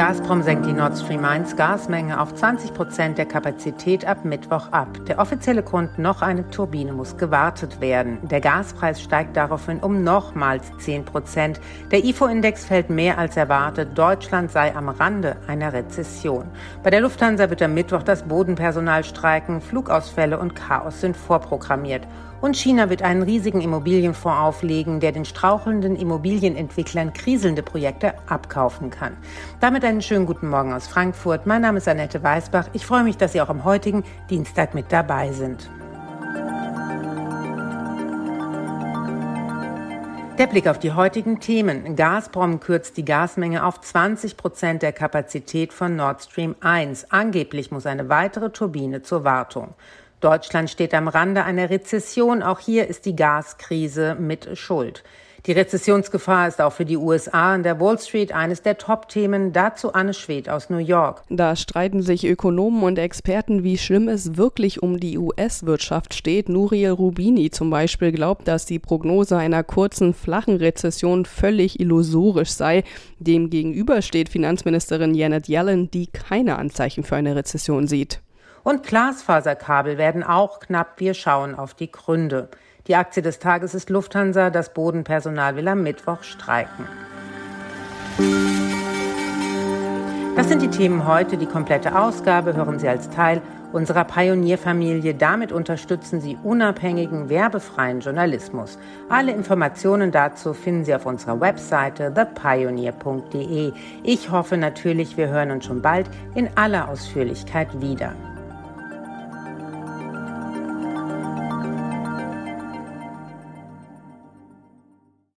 Gazprom senkt die Nord Stream 1 Gasmenge auf 20 Prozent der Kapazität ab Mittwoch ab. Der offizielle Grund, noch eine Turbine muss gewartet werden. Der Gaspreis steigt daraufhin um nochmals 10 Prozent. Der IFO-Index fällt mehr als erwartet. Deutschland sei am Rande einer Rezession. Bei der Lufthansa wird am Mittwoch das Bodenpersonal streiken. Flugausfälle und Chaos sind vorprogrammiert. Und China wird einen riesigen Immobilienfonds auflegen, der den strauchelnden Immobilienentwicklern kriselnde Projekte abkaufen kann. Damit einen schönen guten Morgen aus Frankfurt. Mein Name ist Annette Weißbach. Ich freue mich, dass Sie auch am heutigen Dienstag mit dabei sind. Der Blick auf die heutigen Themen. Gazprom kürzt die Gasmenge auf 20 Prozent der Kapazität von Nord Stream 1. Angeblich muss eine weitere Turbine zur Wartung. Deutschland steht am Rande einer Rezession. Auch hier ist die Gaskrise mit Schuld. Die Rezessionsgefahr ist auch für die USA an der Wall Street eines der Top-Themen. Dazu Anne Schwed aus New York. Da streiten sich Ökonomen und Experten, wie schlimm es wirklich um die US-Wirtschaft steht. Nuriel Rubini zum Beispiel glaubt, dass die Prognose einer kurzen, flachen Rezession völlig illusorisch sei. Demgegenüber steht Finanzministerin Janet Yellen, die keine Anzeichen für eine Rezession sieht. Und Glasfaserkabel werden auch knapp. Wir schauen auf die Gründe. Die Aktie des Tages ist Lufthansa. Das Bodenpersonal will am Mittwoch streiken. Das sind die Themen heute. Die komplette Ausgabe hören Sie als Teil unserer Pionierfamilie. Damit unterstützen Sie unabhängigen, werbefreien Journalismus. Alle Informationen dazu finden Sie auf unserer Webseite thepioneer.de. Ich hoffe natürlich, wir hören uns schon bald in aller Ausführlichkeit wieder.